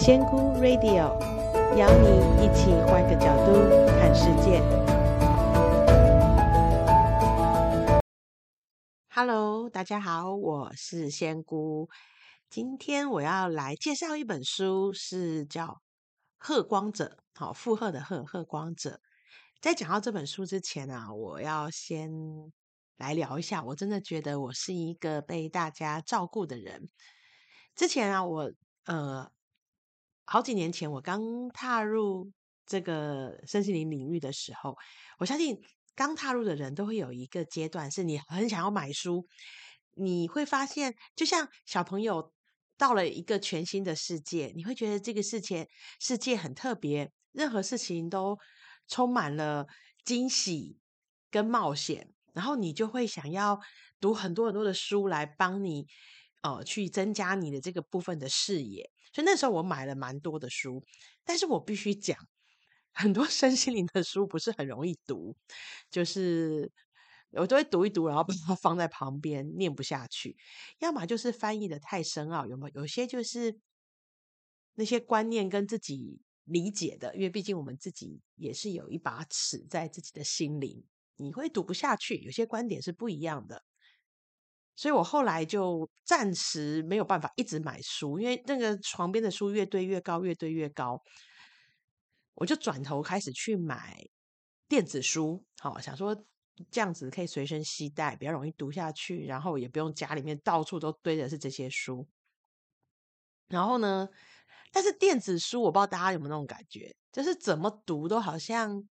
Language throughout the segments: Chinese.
仙姑 Radio 邀你一起换个角度看世界。Hello，大家好，我是仙姑。今天我要来介绍一本书，是叫《贺光者》，好，负荷的贺，贺光者。在讲到这本书之前啊，我要先来聊一下。我真的觉得我是一个被大家照顾的人。之前啊，我呃。好几年前，我刚踏入这个身心灵领域的时候，我相信刚踏入的人都会有一个阶段，是你很想要买书。你会发现，就像小朋友到了一个全新的世界，你会觉得这个世界世界很特别，任何事情都充满了惊喜跟冒险，然后你就会想要读很多很多的书来帮你，呃，去增加你的这个部分的视野。所以那时候我买了蛮多的书，但是我必须讲，很多身心灵的书不是很容易读，就是我都会读一读，然后把它放在旁边，念不下去。要么就是翻译的太深奥，有没有？有些就是那些观念跟自己理解的，因为毕竟我们自己也是有一把尺在自己的心灵，你会读不下去。有些观点是不一样的。所以我后来就暂时没有办法一直买书，因为那个床边的书越堆越高，越堆越高。我就转头开始去买电子书，好，想说这样子可以随身携带，比较容易读下去，然后也不用家里面到处都堆的是这些书。然后呢，但是电子书我不知道大家有没有那种感觉，就是怎么读都好像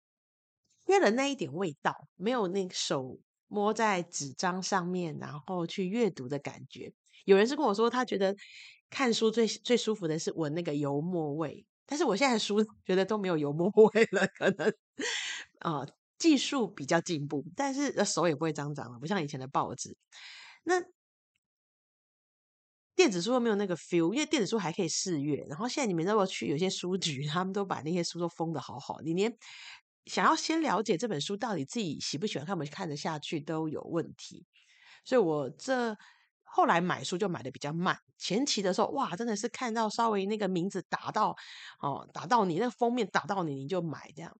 缺了那一点味道，没有那个手。摸在纸张上面，然后去阅读的感觉。有人是跟我说，他觉得看书最最舒服的是闻那个油墨味。但是我现在书 觉得都没有油墨 味了，可能啊、技术比较进步，但是手也不会脏脏了，不像以前的报纸。那电子书又没有那个 feel，因为电子书还可以试阅。然后现在你们如果去有些书局，他们都把那些书都封得好好，你连。想要先了解这本书到底自己喜不喜欢看不看得下去都有问题，所以我这后来买书就买的比较慢。前期的时候，哇，真的是看到稍微那个名字打到哦，打到你那个封面打到你，你就买这样。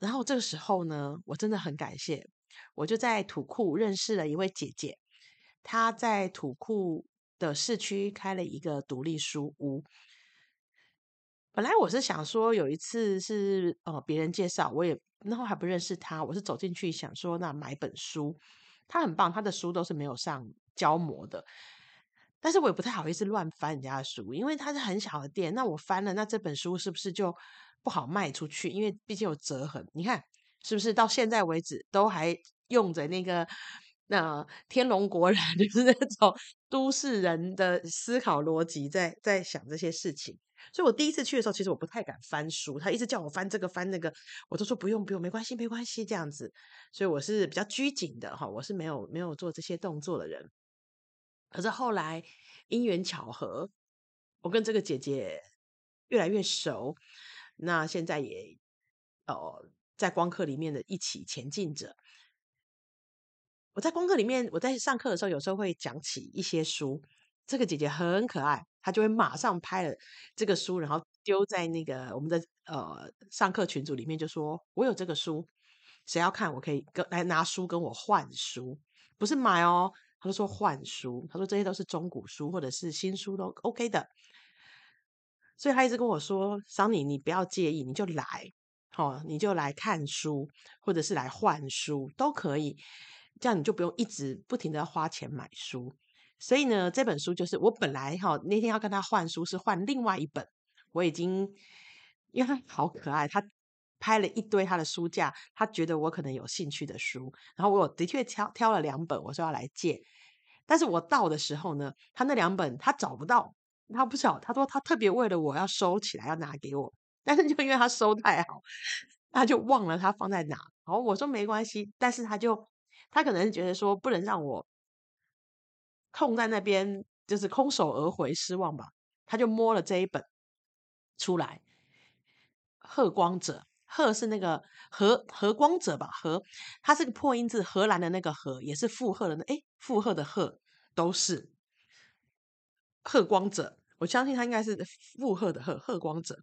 然后这个时候呢，我真的很感谢，我就在土库认识了一位姐姐，她在土库的市区开了一个独立书屋。本来我是想说，有一次是呃别人介绍，我也然后还不认识他，我是走进去想说，那买本书，他很棒，他的书都是没有上胶膜的，但是我也不太好意思乱翻人家的书，因为他是很小的店，那我翻了，那这本书是不是就不好卖出去？因为毕竟有折痕，你看是不是到现在为止都还用着那个那天龙国人，就是那种都市人的思考逻辑在在想这些事情。所以我第一次去的时候，其实我不太敢翻书，他一直叫我翻这个翻那个，我都说不用不用，没关系没关系这样子。所以我是比较拘谨的哈，我是没有没有做这些动作的人。可是后来因缘巧合，我跟这个姐姐越来越熟，那现在也呃在光课里面的一起前进着。我在光课里面，我在上课的时候，有时候会讲起一些书。这个姐姐很可爱，他就会马上拍了这个书，然后丢在那个我们的呃上课群组里面，就说：“我有这个书，谁要看？我可以跟来拿书跟我换书，不是买哦。”他就说换书，他说这些都是中古书或者是新书都 OK 的，所以他一直跟我说桑尼你不要介意，你就来，哦，你就来看书，或者是来换书都可以，这样你就不用一直不停的花钱买书。”所以呢，这本书就是我本来哈那天要跟他换书，是换另外一本。我已经因为他好可爱，他拍了一堆他的书架，他觉得我可能有兴趣的书。然后我的确挑挑了两本，我说要来借。但是我到的时候呢，他那两本他找不到，他不晓，他说他特别为了我要收起来，要拿给我。但是就因为他收太好，他就忘了他放在哪。然后我说没关系，但是他就他可能觉得说不能让我。痛在那边就是空手而回，失望吧？他就摸了这一本出来，《贺光者》，贺是那个和和光者吧？和它是个破音字，荷兰的那个荷也是负荷的，哎，负荷的荷都是贺光者。我相信他应该是附和的“贺”贺光者。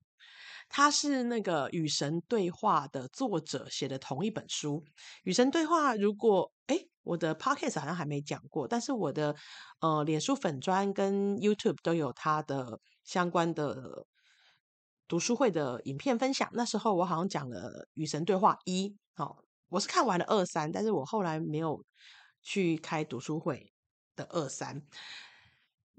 他是那个《与神对话》的作者写的同一本书，《与神对话》。如果诶，我的 Podcast 好像还没讲过，但是我的呃，脸书粉砖跟 YouTube 都有他的相关的读书会的影片分享。那时候我好像讲了《与神对话》一，哦，我是看完了二三，但是我后来没有去开读书会的二三，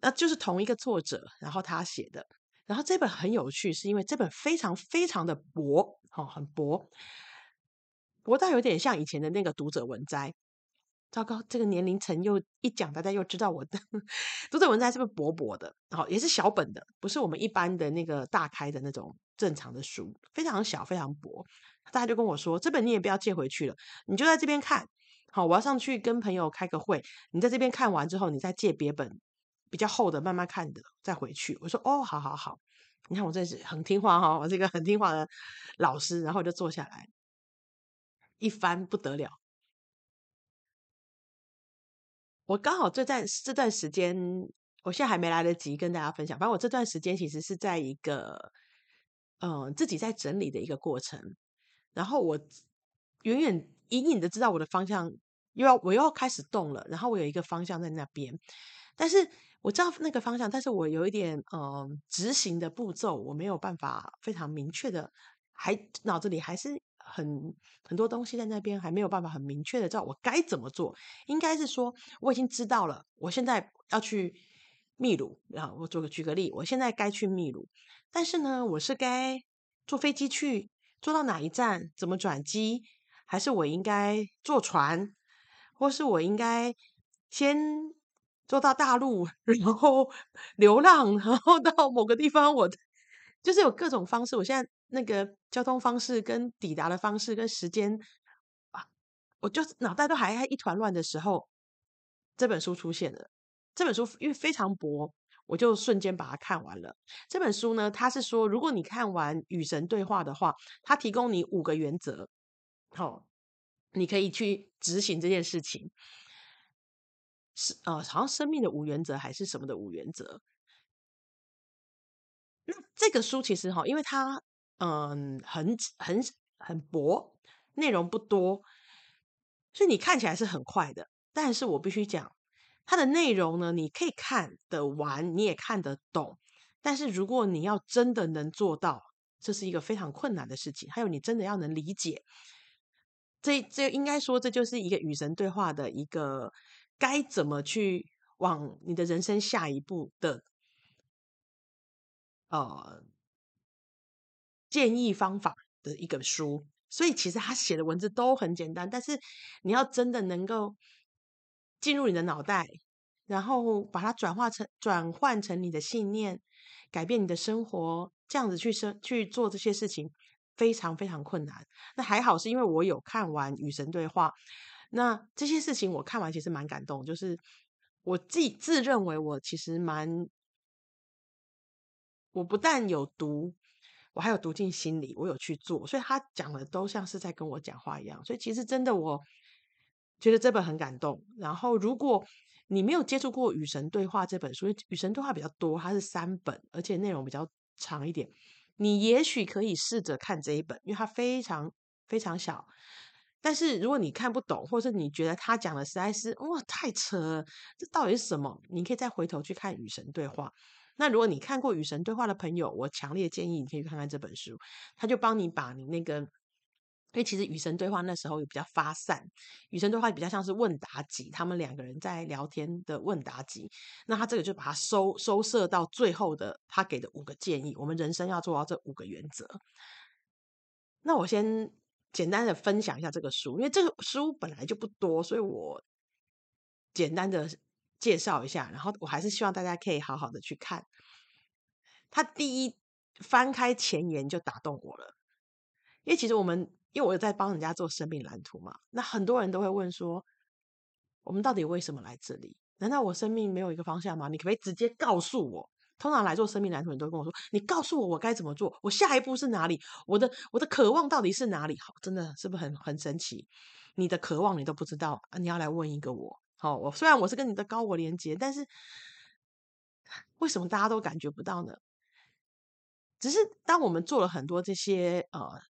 那就是同一个作者，然后他写的。然后这本很有趣，是因为这本非常非常的薄，哦，很薄，薄到有点像以前的那个读者文摘。糟糕，这个年龄层又一讲，大家又知道我的 读者文摘是不是薄薄的？哦，也是小本的，不是我们一般的那个大开的那种正常的书，非常小，非常薄。大家就跟我说，这本你也不要借回去了，你就在这边看。好，我要上去跟朋友开个会，你在这边看完之后，你再借别本。比较厚的，慢慢看的，再回去。我说哦，好好好，你看我这是很听话哈，我是一个很听话的老师。然后我就坐下来，一翻不得了。我刚好这段这段时间，我现在还没来得及跟大家分享。反正我这段时间其实是在一个嗯、自己在整理的一个过程。然后我远远隐隐的知道我的方向又要我又要开始动了。然后我有一个方向在那边，但是。我知道那个方向，但是我有一点嗯、执行的步骤，我没有办法非常明确的，还脑子里还是很很多东西在那边，还没有办法很明确的知道我该怎么做。应该是说我已经知道了，我现在要去秘鲁，然后我做个举个例，我现在该去秘鲁，但是呢，我是该坐飞机去，坐到哪一站，怎么转机，还是我应该坐船，或是我应该先。坐到大陆，然后流浪，然后到某个地方，我就是有各种方式。我现在那个交通方式、跟抵达的方式、跟时间啊，我就脑袋都还一团乱的时候，这本书出现了。这本书因为非常薄，我就瞬间把它看完了。这本书呢，它是说，如果你看完《与神对话》的话，它提供你五个原则，好、你可以去执行这件事情。是呃，好像生命的五原则还是什么的五原则？那这个书其实哈，因为它嗯很很很薄，内容不多，所以你看起来是很快的。但是我必须讲，它的内容呢，你可以看得完，你也看得懂。但是如果你要真的能做到，这是一个非常困难的事情。还有，你真的要能理解，这这应该说，这就是一个与神对话的一个。该怎么去往你的人生下一步的呃建议方法的一个书，所以其实他写的文字都很简单，但是你要真的能够进入你的脑袋，然后把它转化成转换成你的信念，改变你的生活，这样子去生去做这些事情，非常非常困难。那还好是因为我有看完《与神对话》。那这些事情我看完其实蛮感动，就是我自自认为我其实蛮，我不但有读，我还有读进心里，我有去做，所以他讲的都像是在跟我讲话一样。所以其实真的我觉得这本很感动。然后如果你没有接触过《与神对话》这本书，《与神对话》比较多，它是三本，而且内容比较长一点，你也许可以试着看这一本，因为它非常非常小。但是如果你看不懂，或者是你觉得他讲的实在是哇太扯了，这到底是什么？你可以再回头去看《与神对话》。那如果你看过《与神对话》的朋友，我强烈建议你可以去看看这本书，他就帮你把你那个，因为其实《与神对话》那时候也比较发散，《与神对话》比较像是问答集，他们两个人在聊天的问答集。那他这个就把它收收摄到最后的他给的五个建议，我们人生要做到这五个原则。那我先。简单的分享一下这个书，因为这个书本来就不多，所以我简单的介绍一下。然后我还是希望大家可以好好的去看。他第一翻开前言就打动我了，因为其实我们因为我在帮人家做生命蓝图嘛，那很多人都会问说，我们到底为什么来这里？难道我生命没有一个方向吗？你可不可以直接告诉我？通常来做生命蓝图，你都跟我说：“你告诉我，我该怎么做？我下一步是哪里？我的我的渴望到底是哪里？”好，真的是不是很很神奇？你的渴望你都不知道，你要来问一个我。好，我虽然我是跟你的高我连接，但是为什么大家都感觉不到呢？只是当我们做了很多这些呃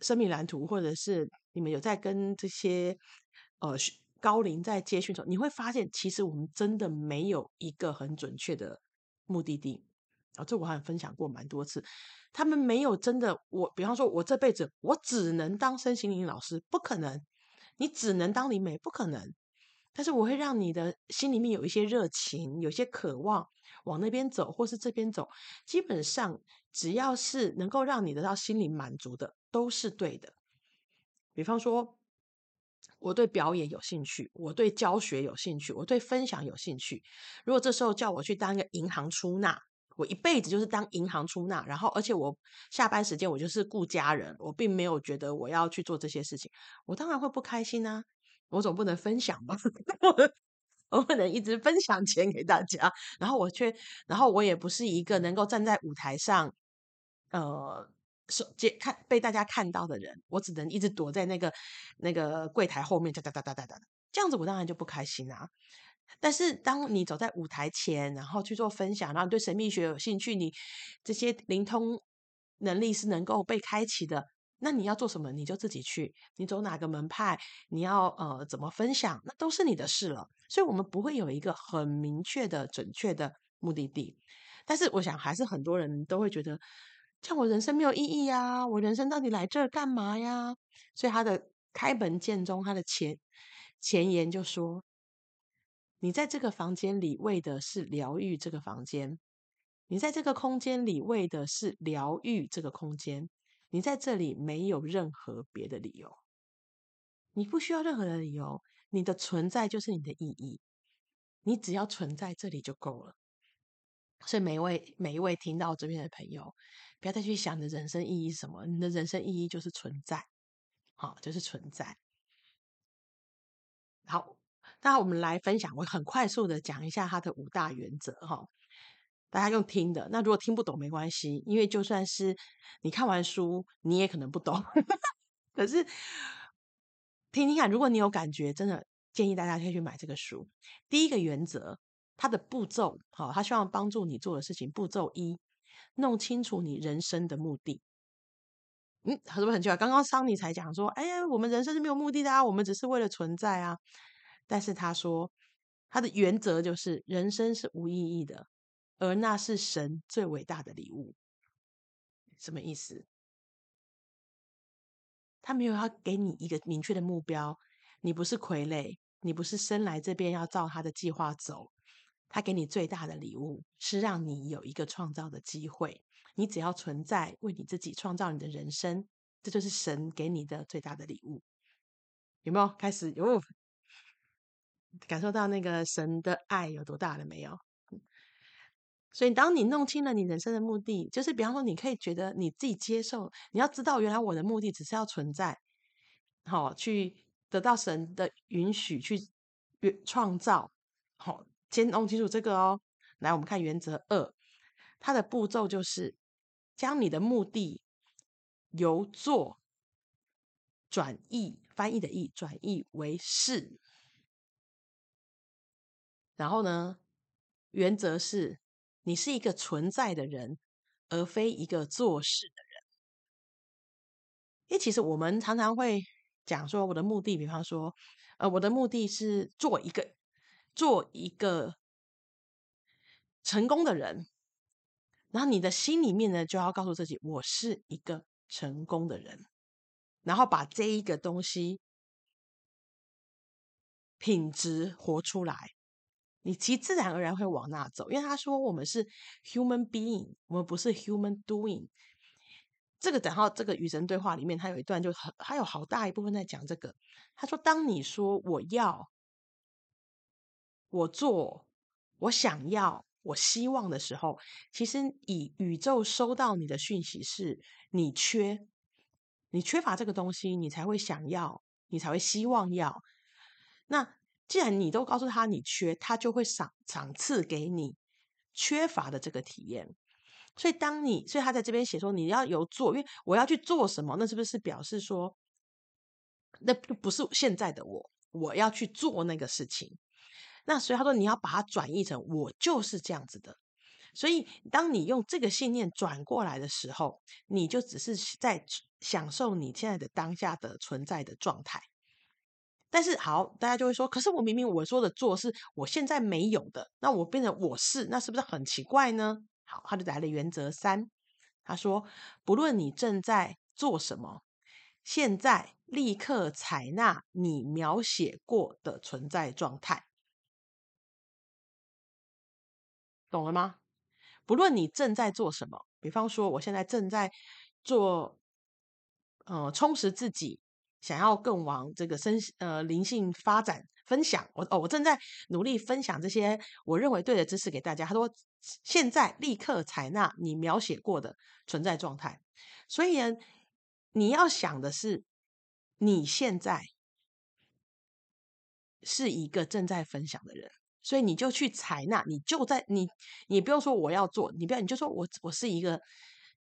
生命蓝图，或者是你们有在跟这些呃高龄在接讯的时候，你会发现，其实我们真的没有一个很准确的目的地。啊、这我好像分享过蛮多次。他们没有真的，我比方说，我这辈子我只能当身心灵老师，不可能；你只能当灵媒，不可能。但是我会让你的心里面有一些热情，有些渴望往那边走，或是这边走。基本上，只要是能够让你得到心灵满足的，都是对的。比方说，我对表演有兴趣，我对教学有兴趣，我对分享有兴趣。如果这时候叫我去当一个银行出纳，我一辈子就是当银行出纳，然后而且我下班时间我就是顾家人，我并没有觉得我要去做这些事情，我当然会不开心啊！我总不能分享吧？我不能一直分享钱给大家，然后我却，然后我也不是一个能够站在舞台上，呃，受接看被大家看到的人，我只能一直躲在那个那个柜台后面，哒哒哒哒哒哒，这样子我当然就不开心啊。但是，当你走在舞台前，然后去做分享，然后对神秘学有兴趣，你这些灵通能力是能够被开启的，那你要做什么，你就自己去。你走哪个门派，你要呃怎么分享，那都是你的事了。所以，我们不会有一个很明确的、准确的目的地。但是，我想还是很多人都会觉得，像我人生没有意义呀，我人生到底来这儿干嘛呀？所以，他的开门见中，他的前前言就说。你在这个房间里为的是疗愈这个房间，你在这个空间里为的是疗愈这个空间，你在这里没有任何别的理由，你不需要任何的理由，你的存在就是你的意义，你只要存在这里就够了。所以每一位每一位听到这边的朋友，不要再去想着人生意义什么，你的人生意义就是存在，好，就是存在，好。那我们来分享，我很快速的讲一下它的五大原则哈，大家用听的。那如果听不懂没关系，因为就算是你看完书，你也可能不懂。可是听听看，如果你有感觉，真的建议大家可以去买这个书。第一个原则，它的步骤，好，他希望帮助你做的事情。步骤一，弄清楚你人生的目的。嗯，是不是很奇怪？刚刚桑尼才讲说，哎呀，我们人生是没有目的的啊，我们只是为了存在啊。但是他说，他的原则就是人生是无意义的，而那是神最伟大的礼物。什么意思？他没有要给你一个明确的目标，你不是傀儡，你不是生来这边要照他的计划走。他给你最大的礼物是让你有一个创造的机会，你只要存在，为你自己创造你的人生，这就是神给你的最大的礼物。有没有开始？有。感受到那个神的爱有多大了没有？所以，当你弄清了你人生的目的，就是比方说，你可以觉得你自己接受，你要知道，原来我的目的只是要存在，好，去得到神的允许，去创造。好，先弄清楚这个哦。来，我们看原则二，它的步骤就是将你的目的由做转译，翻译的译转译为是。然后呢，原则是，你是一个存在的人，而非一个做事的人。因为其实我们常常会讲说，我的目的，比方说，呃，我的目的是做一个做一个成功的人。然后你的心里面呢，就要告诉自己，我是一个成功的人。然后把这一个东西品质活出来。你其自然而然会往那走，因为他说我们是 human being，我们不是 human doing。这个等到这个与神对话里面，他有一段就很，他有好大一部分在讲这个。他说，当你说我要、我做、我想要、我希望的时候，其实以宇宙收到你的讯息是你缺，你缺乏这个东西，你才会想要，你才会希望要。那。既然你都告诉他你缺，他就会赏赏赐给你缺乏的这个体验。所以当你，所以他在这边写说你要有做，因为我要去做什么，那是不是表示说，那不是现在的我，我要去做那个事情。那所以他说你要把它转译成我就是这样子的，所以，当你用这个信念转过来的时候，你就只是在享受你现在的当下的存在的状态。但是，好，大家就会说：“可是我明明我说的做是我现在没有的，那我变成我是，那是不是很奇怪呢？”好，他就来了原则三，他说：“不论你正在做什么，现在立刻采纳你描写过的存在状态，懂了吗？”不论你正在做什么，比方说，我现在正在做，呃，充实自己，想要更往这个身呃灵性发展分享。我哦，我正在努力分享这些我认为对的知识给大家。他说，现在立刻采纳你描写过的存在状态。所以呢，你要想的是，你现在是一个正在分享的人。所以你就去采纳，你就在你，你不用说我要做，你不要，你就说我我是一个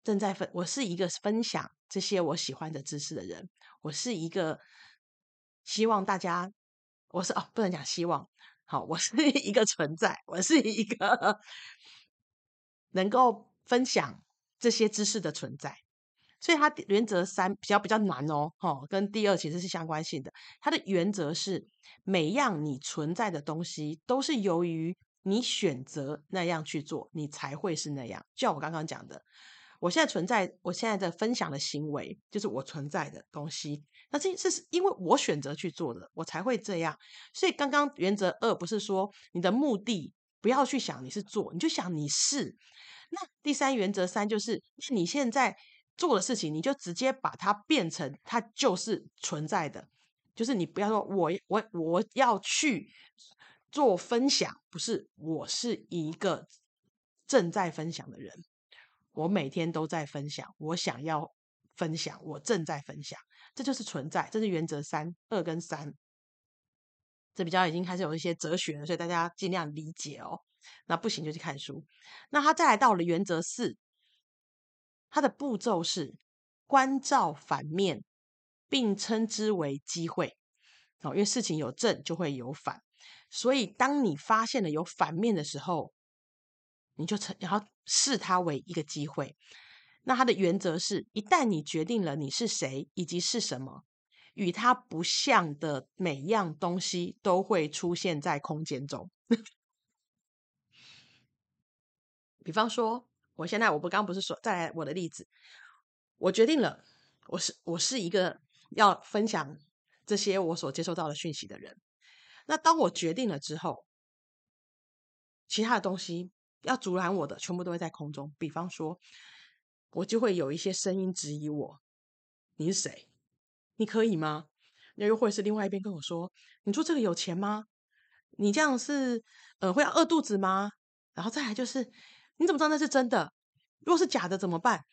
正在分，我是一个分享这些我喜欢的知识的人，我是一个希望大家，我是哦，不能讲希望，好，我是一个存在，我是一个能够分享这些知识的存在。所以它原则三比较比较难哦，哦，跟第二其实是相关性的。它的原则是每样你存在的东西都是由于你选择那样去做，你才会是那样。就像我刚刚讲的，我现在存在，我现在的分享的行为就是我存在的东西。那这是因为我选择去做的，我才会这样。所以刚刚原则二不是说你的目的不要去想你是做，你就想你是。那第三原则三就是你现在。做的事情，你就直接把它变成它就是存在的，就是你不要说我我我要去做分享，不是，我是一个正在分享的人，我每天都在分享，我想要分享，我正在分享，这就是存在，这是原则三，二跟三，这比较已经开始有一些哲学了，所以大家尽量理解哦。那不行就去看书。那他再来到了原则四。它的步骤是关照反面，并称之为机会。哦，因为事情有正就会有反，所以当你发现了有反面的时候，你就成然后视它为一个机会。那它的原则是：一旦你决定了你是谁以及是什么，与它不像的每样东西都会出现在空间中。比方说。我现在我不刚不是说，再来我的例子，我决定了，我是我是一个要分享这些我所接收到的讯息的人。那当我决定了之后，其他的东西要阻拦我的，全部都会在空中。比方说，我就会有一些声音质疑我：你是谁？你可以吗？那又或者是另外一边跟我说：你做这个有钱吗？你这样是呃会要饿肚子吗？然后再来就是。你怎么知道那是真的？如果是假的怎么办？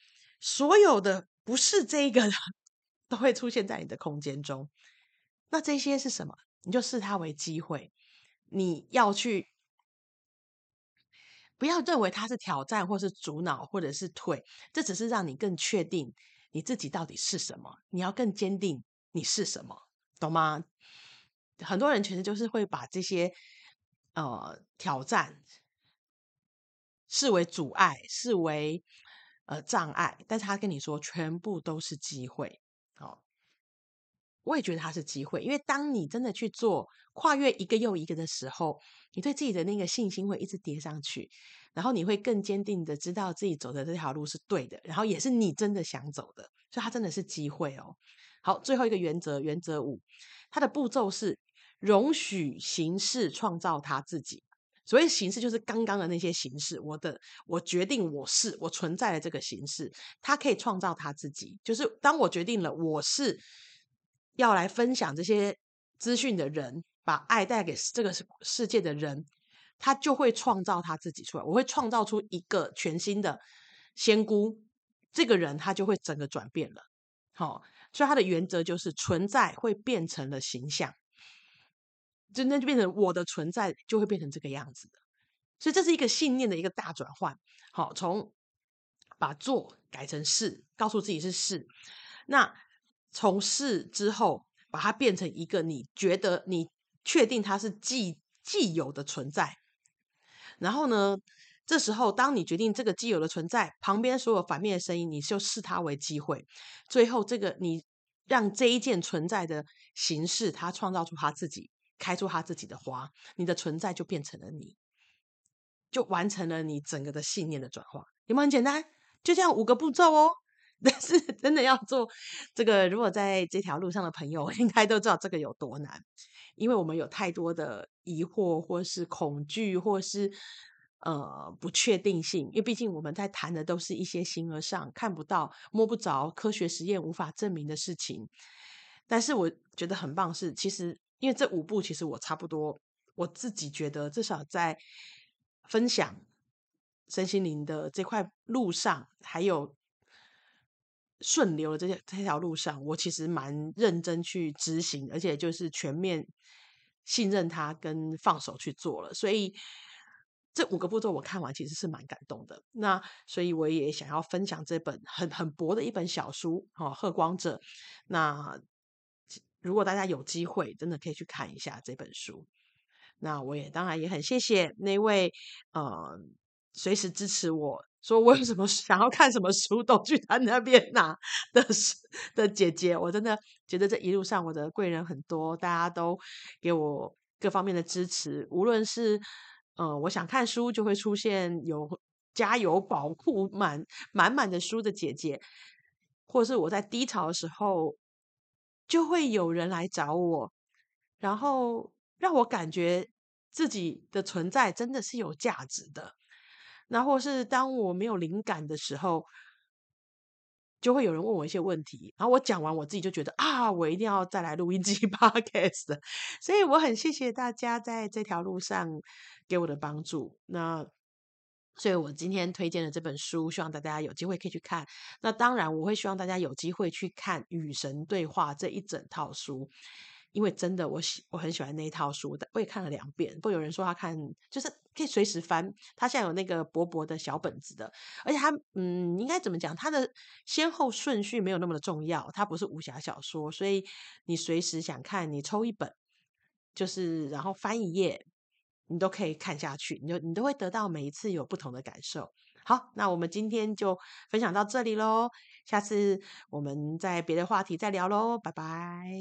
所有的不是这个的 都会出现在你的空间中。那这些是什么？你就视它为机会。你要去，不要认为它是挑战，或是阻挠，或者是退。这只是让你更确定你自己到底是什么。你要更坚定你是什么，懂吗？很多人其实就是会把这些呃挑战。视为阻碍，视为呃障碍，但是他跟你说全部都是机会，我也觉得它是机会，因为当你真的去做跨越一个又一个的时候，你对自己的那个信心会一直叠上去，然后你会更坚定的知道自己走的这条路是对的，然后也是你真的想走的，所以它真的是机会哦。好，最后一个原则，原则五，它的步骤是容许形式创造它自己。所谓形式，就是刚刚的那些形式。我的，我决定我是我存在的这个形式，它可以创造它自己。就是当我决定了我是要来分享这些资讯的人，把爱带给这个世界的人，他就会创造他自己出来。我会创造出一个全新的仙姑，这个人他就会整个转变了。好，所以他的原则就是存在会变成了形象。就那就变成我的存在就会变成这个样子的，所以这是一个信念的一个大转换。好，从把做改成是，告诉自己是是。那从事之后，把它变成一个你觉得你确定它是既既有的存在。然后呢，这时候，当你决定这个既有的存在，旁边所有反面的声音，你就视它为机会。最后，这个你让这一件存在的形式，它创造出它自己，开出它自己的花，你的存在就变成了你，就完成了你整个的信念的转化。有没有很简单？就这样五个步骤哦。但是真的要做这个，如果在这条路上的朋友应该都知道这个有多难，因为我们有太多的疑惑，或是恐惧，或是呃不确定性。因为毕竟我们在谈的都是一些形而上看不到、摸不着、科学实验无法证明的事情。但是我觉得很棒是，其实因为这五步，其实我差不多我自己觉得，至少在分享身心灵的这块路上，还有。顺流的这些这条路上，我其实蛮认真去执行，而且就是全面信任他跟放手去做了。所以这五个步骤我看完其实是蛮感动的。那所以我也想要分享这本很很薄的一本小书哦，《贺光者》。那如果大家有机会，真的可以去看一下这本书。那我也当然也很谢谢那位呃随时支持我。说我有什么想要看什么书都去他那边拿的的姐姐，我真的觉得这一路上我的贵人很多，大家都给我各方面的支持。无论是、呃，我想看书就会出现有加油宝库满满满的书的姐姐，或是我在低潮的时候就会有人来找我，然后让我感觉自己的存在真的是有价值的。那或是当我没有灵感的时候，就会有人问我一些问题，然后我讲完，我自己就觉得啊，我一定要再来录一集 podcast。所以我很谢谢大家在这条路上给我的帮助。那所以我今天推荐的这本书，希望大家有机会可以去看。那当然，我会希望大家有机会去看《与神对话》这一整套书。因为真的，我喜我很喜欢那一套书的，我也看了两遍。不有人说他看就是可以随时翻，他现在有那个薄薄的小本子的，而且他嗯，应该怎么讲？他的先后顺序没有那么的重要，它不是武侠小说，所以你随时想看，你抽一本，就是然后翻一页，你都可以看下去，你就你都会得到每一次有不同的感受。好，那我们今天就分享到这里喽，下次我们在别的话题再聊喽，拜拜。